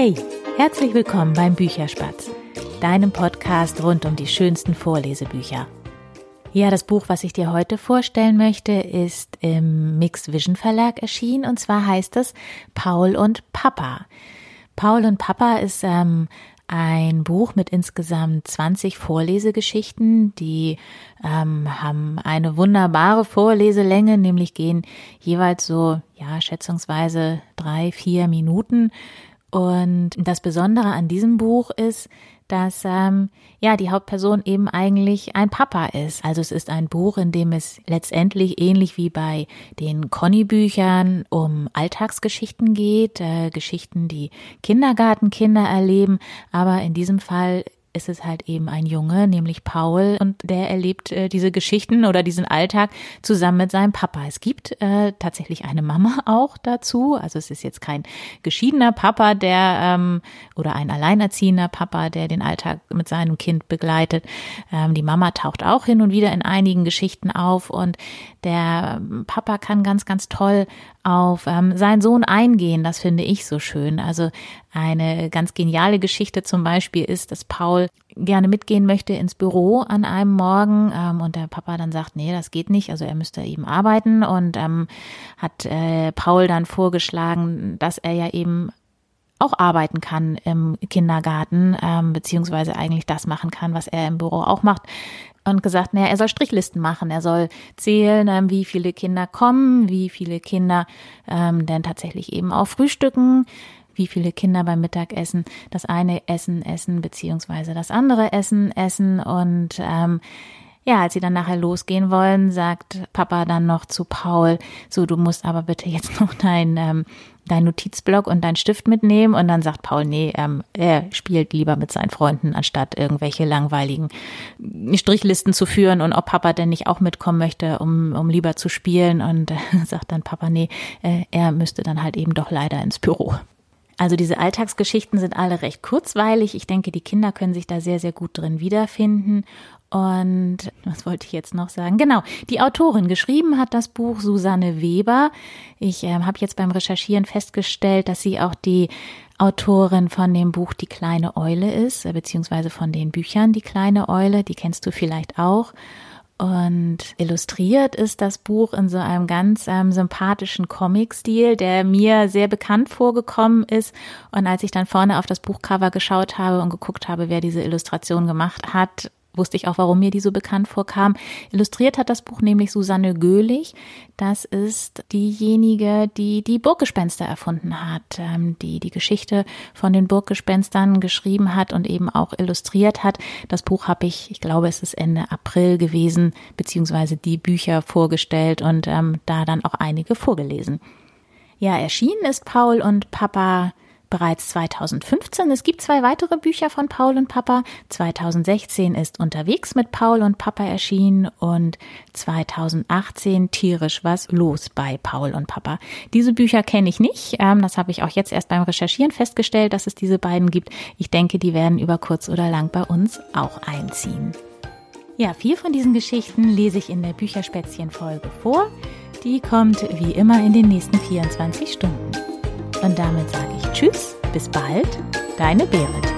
Hey, herzlich willkommen beim Bücherspatz, deinem Podcast rund um die schönsten Vorlesebücher. Ja, das Buch, was ich dir heute vorstellen möchte, ist im Mix Vision Verlag erschienen und zwar heißt es Paul und Papa. Paul und Papa ist ähm, ein Buch mit insgesamt 20 Vorlesegeschichten, die ähm, haben eine wunderbare Vorleselänge, nämlich gehen jeweils so, ja, schätzungsweise drei, vier Minuten. Und das Besondere an diesem Buch ist, dass ähm, ja die Hauptperson eben eigentlich ein Papa ist. Also es ist ein Buch, in dem es letztendlich ähnlich wie bei den Conny-Büchern um Alltagsgeschichten geht, äh, Geschichten, die Kindergartenkinder erleben. Aber in diesem Fall ist es halt eben ein Junge, nämlich Paul, und der erlebt äh, diese Geschichten oder diesen Alltag zusammen mit seinem Papa. Es gibt äh, tatsächlich eine Mama auch dazu. Also es ist jetzt kein geschiedener Papa, der ähm, oder ein alleinerziehender Papa, der den Alltag mit seinem Kind begleitet. Ähm, die Mama taucht auch hin und wieder in einigen Geschichten auf und der Papa kann ganz, ganz toll auf ähm, seinen Sohn eingehen. Das finde ich so schön. Also eine ganz geniale Geschichte zum Beispiel ist, dass Paul gerne mitgehen möchte ins Büro an einem Morgen ähm, und der Papa dann sagt, nee, das geht nicht. Also er müsste eben arbeiten und ähm, hat äh, Paul dann vorgeschlagen, dass er ja eben auch arbeiten kann im Kindergarten, ähm, beziehungsweise eigentlich das machen kann, was er im Büro auch macht. Und gesagt, naja, er soll Strichlisten machen, er soll zählen, ähm, wie viele Kinder kommen, wie viele Kinder ähm, denn tatsächlich eben auch frühstücken, wie viele Kinder beim Mittagessen das eine Essen essen, beziehungsweise das andere Essen essen. Und ähm, ja, als sie dann nachher losgehen wollen, sagt Papa dann noch zu Paul, so, du musst aber bitte jetzt noch dein ähm, dein Notizblock und dein Stift mitnehmen und dann sagt Paul, nee, ähm, er spielt lieber mit seinen Freunden, anstatt irgendwelche langweiligen Strichlisten zu führen und ob Papa denn nicht auch mitkommen möchte, um, um lieber zu spielen und äh, sagt dann Papa, nee, äh, er müsste dann halt eben doch leider ins Büro. Also diese Alltagsgeschichten sind alle recht kurzweilig. Ich denke, die Kinder können sich da sehr, sehr gut drin wiederfinden. Und was wollte ich jetzt noch sagen? Genau, die Autorin geschrieben hat das Buch Susanne Weber. Ich äh, habe jetzt beim Recherchieren festgestellt, dass sie auch die Autorin von dem Buch Die kleine Eule ist, äh, beziehungsweise von den Büchern Die kleine Eule, die kennst du vielleicht auch. Und illustriert ist das Buch in so einem ganz ähm, sympathischen Comic-Stil, der mir sehr bekannt vorgekommen ist. Und als ich dann vorne auf das Buchcover geschaut habe und geguckt habe, wer diese Illustration gemacht hat, wusste ich auch, warum mir die so bekannt vorkam. Illustriert hat das Buch nämlich Susanne Göhlich. Das ist diejenige, die die Burggespenster erfunden hat, ähm, die die Geschichte von den Burggespenstern geschrieben hat und eben auch illustriert hat. Das Buch habe ich, ich glaube, es ist Ende April gewesen, beziehungsweise die Bücher vorgestellt und ähm, da dann auch einige vorgelesen. Ja, erschienen ist Paul und Papa bereits 2015. Es gibt zwei weitere Bücher von Paul und Papa. 2016 ist Unterwegs mit Paul und Papa erschienen und 2018 Tierisch was los bei Paul und Papa. Diese Bücher kenne ich nicht. Ähm, das habe ich auch jetzt erst beim Recherchieren festgestellt, dass es diese beiden gibt. Ich denke, die werden über kurz oder lang bei uns auch einziehen. Ja, vier von diesen Geschichten lese ich in der Bücherspätzchen-Folge vor. Die kommt wie immer in den nächsten 24 Stunden. Und damit sage ich Tschüss, bis bald, deine Berit.